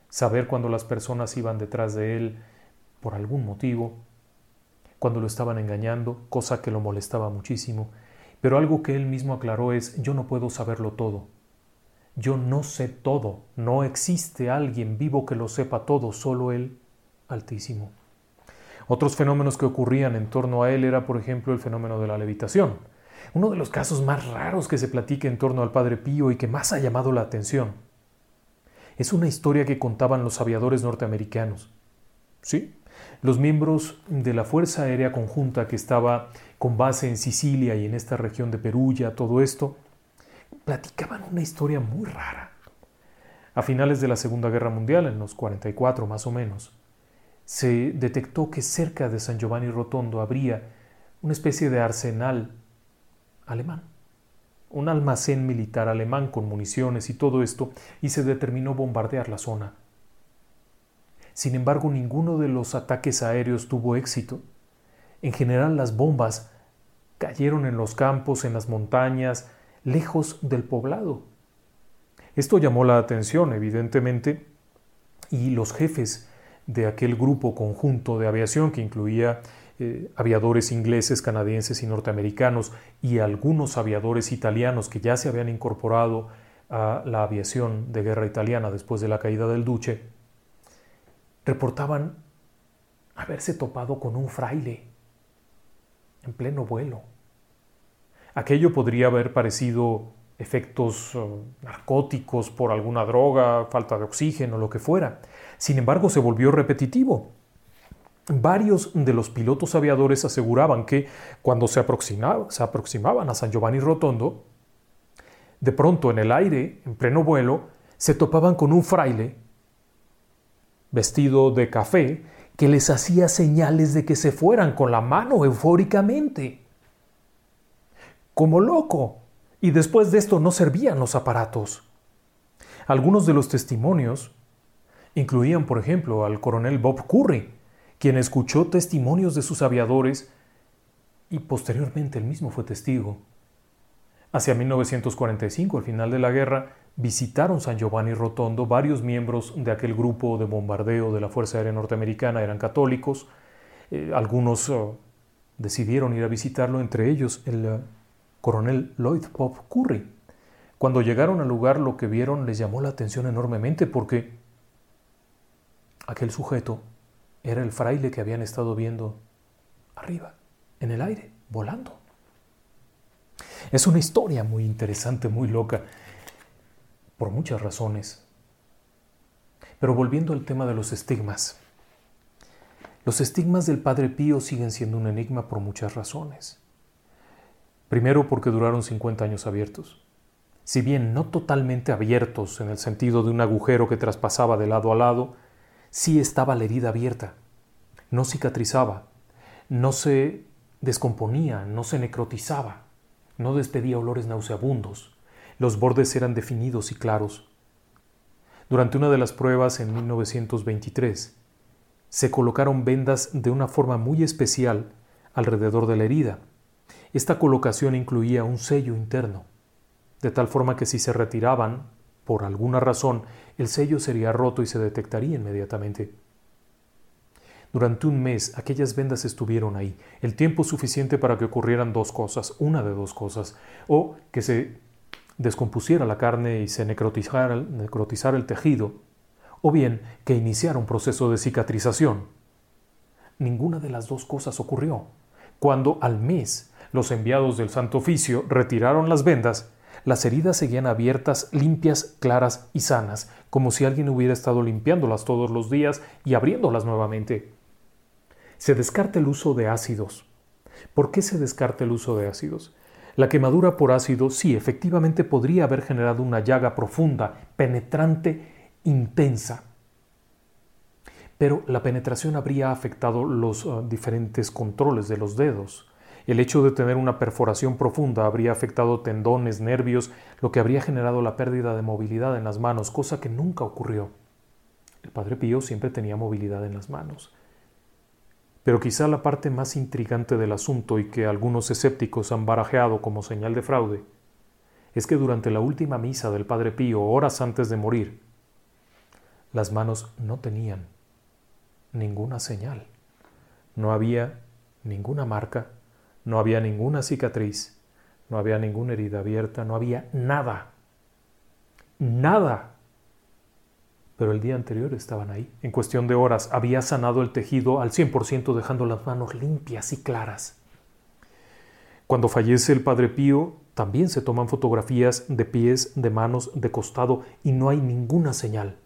Saber cuando las personas iban detrás de él por algún motivo, cuando lo estaban engañando, cosa que lo molestaba muchísimo, pero algo que él mismo aclaró es yo no puedo saberlo todo. Yo no sé todo, no existe alguien vivo que lo sepa todo, solo él altísimo. Otros fenómenos que ocurrían en torno a él era, por ejemplo, el fenómeno de la levitación, uno de los casos más raros que se platica en torno al Padre Pío y que más ha llamado la atención. Es una historia que contaban los aviadores norteamericanos. Sí, los miembros de la Fuerza Aérea Conjunta que estaba con base en Sicilia y en esta región de Perugia, todo esto, platicaban una historia muy rara. A finales de la Segunda Guerra Mundial, en los 44 más o menos, se detectó que cerca de San Giovanni Rotondo habría una especie de arsenal alemán, un almacén militar alemán con municiones y todo esto, y se determinó bombardear la zona. Sin embargo, ninguno de los ataques aéreos tuvo éxito. En general, las bombas cayeron en los campos, en las montañas, lejos del poblado. Esto llamó la atención, evidentemente, y los jefes de aquel grupo conjunto de aviación que incluía eh, aviadores ingleses, canadienses y norteamericanos y algunos aviadores italianos que ya se habían incorporado a la aviación de guerra italiana después de la caída del Duce, reportaban haberse topado con un fraile en pleno vuelo. Aquello podría haber parecido efectos eh, narcóticos por alguna droga, falta de oxígeno, lo que fuera. Sin embargo, se volvió repetitivo. Varios de los pilotos aviadores aseguraban que cuando se, se aproximaban a San Giovanni Rotondo, de pronto en el aire, en pleno vuelo, se topaban con un fraile vestido de café que les hacía señales de que se fueran con la mano eufóricamente. Como loco, y después de esto no servían los aparatos. Algunos de los testimonios incluían, por ejemplo, al coronel Bob Curry, quien escuchó testimonios de sus aviadores y posteriormente él mismo fue testigo. Hacia 1945, al final de la guerra, visitaron San Giovanni Rotondo varios miembros de aquel grupo de bombardeo de la Fuerza Aérea Norteamericana, eran católicos, eh, algunos oh, decidieron ir a visitarlo, entre ellos el coronel Lloyd Pop Curry. Cuando llegaron al lugar lo que vieron les llamó la atención enormemente porque aquel sujeto era el fraile que habían estado viendo arriba, en el aire, volando. Es una historia muy interesante, muy loca, por muchas razones. Pero volviendo al tema de los estigmas. Los estigmas del Padre Pío siguen siendo un enigma por muchas razones. Primero porque duraron 50 años abiertos. Si bien no totalmente abiertos en el sentido de un agujero que traspasaba de lado a lado, sí estaba la herida abierta. No cicatrizaba, no se descomponía, no se necrotizaba, no despedía olores nauseabundos. Los bordes eran definidos y claros. Durante una de las pruebas en 1923, se colocaron vendas de una forma muy especial alrededor de la herida esta colocación incluía un sello interno, de tal forma que si se retiraban, por alguna razón, el sello sería roto y se detectaría inmediatamente. Durante un mes aquellas vendas estuvieron ahí, el tiempo suficiente para que ocurrieran dos cosas, una de dos cosas, o que se descompusiera la carne y se necrotizara, el tejido, o bien que iniciara un proceso de cicatrización. Ninguna de las dos cosas ocurrió. Cuando al mes los enviados del Santo Oficio retiraron las vendas, las heridas seguían abiertas, limpias, claras y sanas, como si alguien hubiera estado limpiándolas todos los días y abriéndolas nuevamente. Se descarta el uso de ácidos. ¿Por qué se descarta el uso de ácidos? La quemadura por ácido sí, efectivamente podría haber generado una llaga profunda, penetrante, intensa. Pero la penetración habría afectado los uh, diferentes controles de los dedos. El hecho de tener una perforación profunda habría afectado tendones, nervios, lo que habría generado la pérdida de movilidad en las manos, cosa que nunca ocurrió. El Padre Pío siempre tenía movilidad en las manos. Pero quizá la parte más intrigante del asunto y que algunos escépticos han barajeado como señal de fraude es que durante la última misa del Padre Pío, horas antes de morir, las manos no tenían ninguna señal. No había ninguna marca, no había ninguna cicatriz, no había ninguna herida abierta, no había nada. Nada. Pero el día anterior estaban ahí. En cuestión de horas había sanado el tejido al 100% dejando las manos limpias y claras. Cuando fallece el Padre Pío, también se toman fotografías de pies, de manos, de costado y no hay ninguna señal.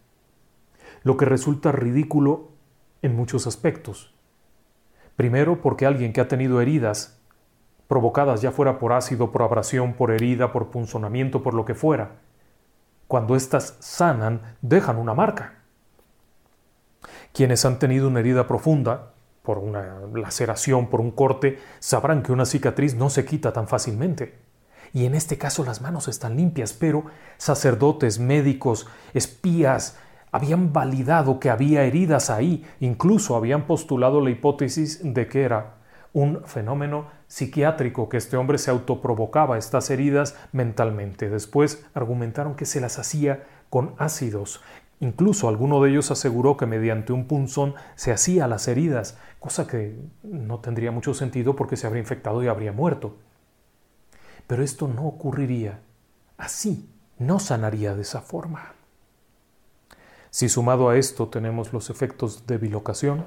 Lo que resulta ridículo en muchos aspectos. Primero porque alguien que ha tenido heridas provocadas ya fuera por ácido, por abrasión, por herida, por punzonamiento, por lo que fuera, cuando éstas sanan, dejan una marca. Quienes han tenido una herida profunda, por una laceración, por un corte, sabrán que una cicatriz no se quita tan fácilmente. Y en este caso las manos están limpias, pero sacerdotes, médicos, espías, habían validado que había heridas ahí, incluso habían postulado la hipótesis de que era un fenómeno psiquiátrico, que este hombre se autoprovocaba estas heridas mentalmente. Después argumentaron que se las hacía con ácidos. Incluso alguno de ellos aseguró que mediante un punzón se hacía las heridas, cosa que no tendría mucho sentido porque se habría infectado y habría muerto. Pero esto no ocurriría así, no sanaría de esa forma. Si sumado a esto tenemos los efectos de bilocación,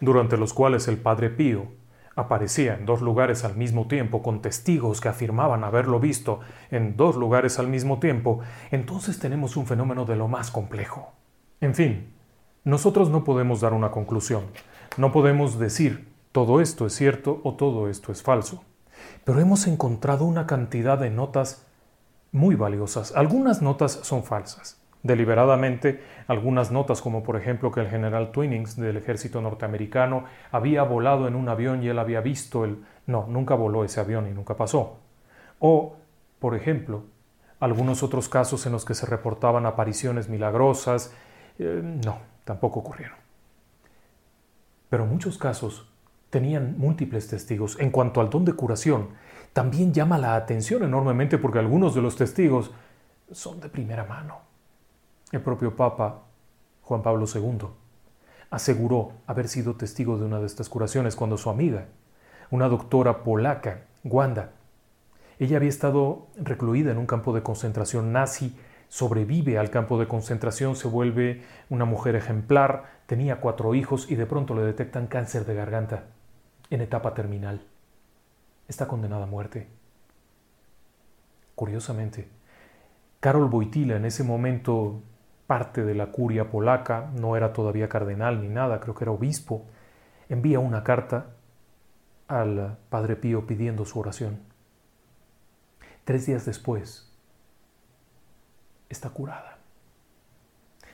durante los cuales el Padre Pío aparecía en dos lugares al mismo tiempo con testigos que afirmaban haberlo visto en dos lugares al mismo tiempo, entonces tenemos un fenómeno de lo más complejo. En fin, nosotros no podemos dar una conclusión, no podemos decir todo esto es cierto o todo esto es falso, pero hemos encontrado una cantidad de notas muy valiosas. Algunas notas son falsas, deliberadamente algunas notas como por ejemplo que el general Twinnings del ejército norteamericano había volado en un avión y él había visto el... No, nunca voló ese avión y nunca pasó. O, por ejemplo, algunos otros casos en los que se reportaban apariciones milagrosas, eh, no, tampoco ocurrieron. Pero muchos casos tenían múltiples testigos. En cuanto al don de curación, también llama la atención enormemente porque algunos de los testigos son de primera mano. El propio Papa Juan Pablo II aseguró haber sido testigo de una de estas curaciones cuando su amiga, una doctora polaca, Wanda, ella había estado recluida en un campo de concentración nazi, sobrevive al campo de concentración, se vuelve una mujer ejemplar, tenía cuatro hijos y de pronto le detectan cáncer de garganta en etapa terminal. Está condenada a muerte. Curiosamente, Karol Wojtyla en ese momento parte de la curia polaca, no era todavía cardenal ni nada, creo que era obispo, envía una carta al Padre Pío pidiendo su oración. Tres días después, está curada.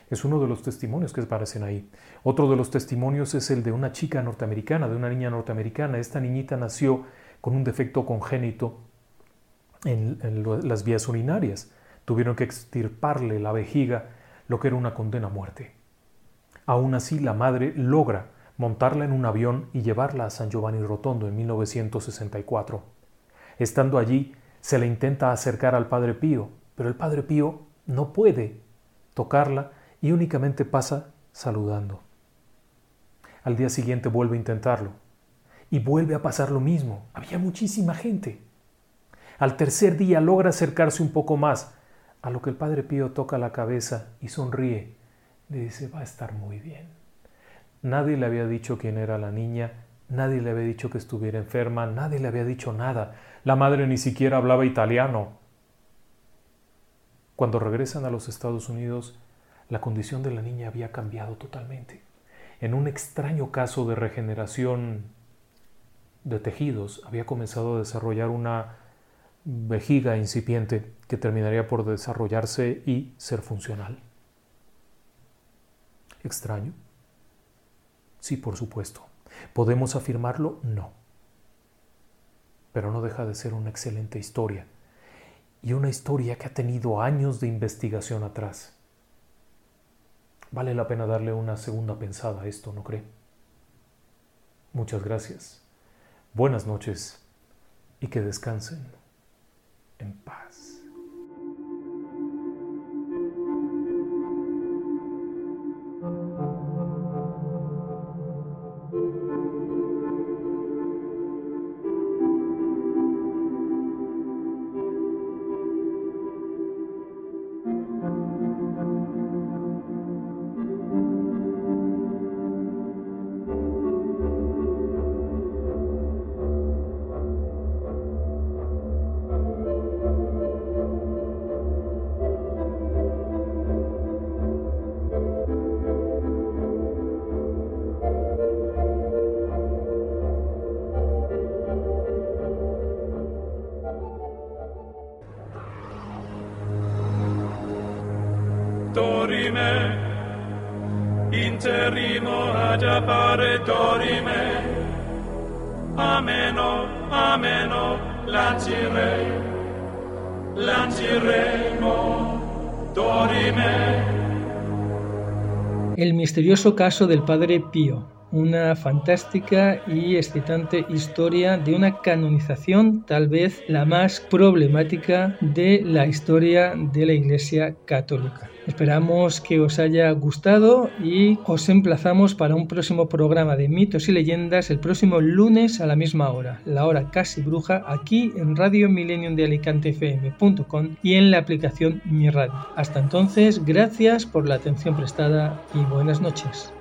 Es uno de los testimonios que aparecen ahí. Otro de los testimonios es el de una chica norteamericana, de una niña norteamericana. Esta niñita nació con un defecto congénito en, en las vías urinarias. Tuvieron que extirparle la vejiga lo que era una condena a muerte. Aún así, la madre logra montarla en un avión y llevarla a San Giovanni Rotondo en 1964. Estando allí, se le intenta acercar al Padre Pío, pero el Padre Pío no puede tocarla y únicamente pasa saludando. Al día siguiente vuelve a intentarlo y vuelve a pasar lo mismo. Había muchísima gente. Al tercer día logra acercarse un poco más, a lo que el Padre Pío toca la cabeza y sonríe. Le dice, va a estar muy bien. Nadie le había dicho quién era la niña, nadie le había dicho que estuviera enferma, nadie le había dicho nada. La madre ni siquiera hablaba italiano. Cuando regresan a los Estados Unidos, la condición de la niña había cambiado totalmente. En un extraño caso de regeneración de tejidos, había comenzado a desarrollar una vejiga incipiente que terminaría por desarrollarse y ser funcional. ¿Extraño? Sí, por supuesto. ¿Podemos afirmarlo? No. Pero no deja de ser una excelente historia. Y una historia que ha tenido años de investigación atrás. Vale la pena darle una segunda pensada a esto, ¿no cree? Muchas gracias. Buenas noches y que descansen. Misterioso caso del padre Pío una fantástica y excitante historia de una canonización tal vez la más problemática de la historia de la Iglesia Católica. Esperamos que os haya gustado y os emplazamos para un próximo programa de mitos y leyendas el próximo lunes a la misma hora, la hora casi bruja, aquí en Radio Millennium de Alicante FM.com y en la aplicación Mi Radio. Hasta entonces, gracias por la atención prestada y buenas noches.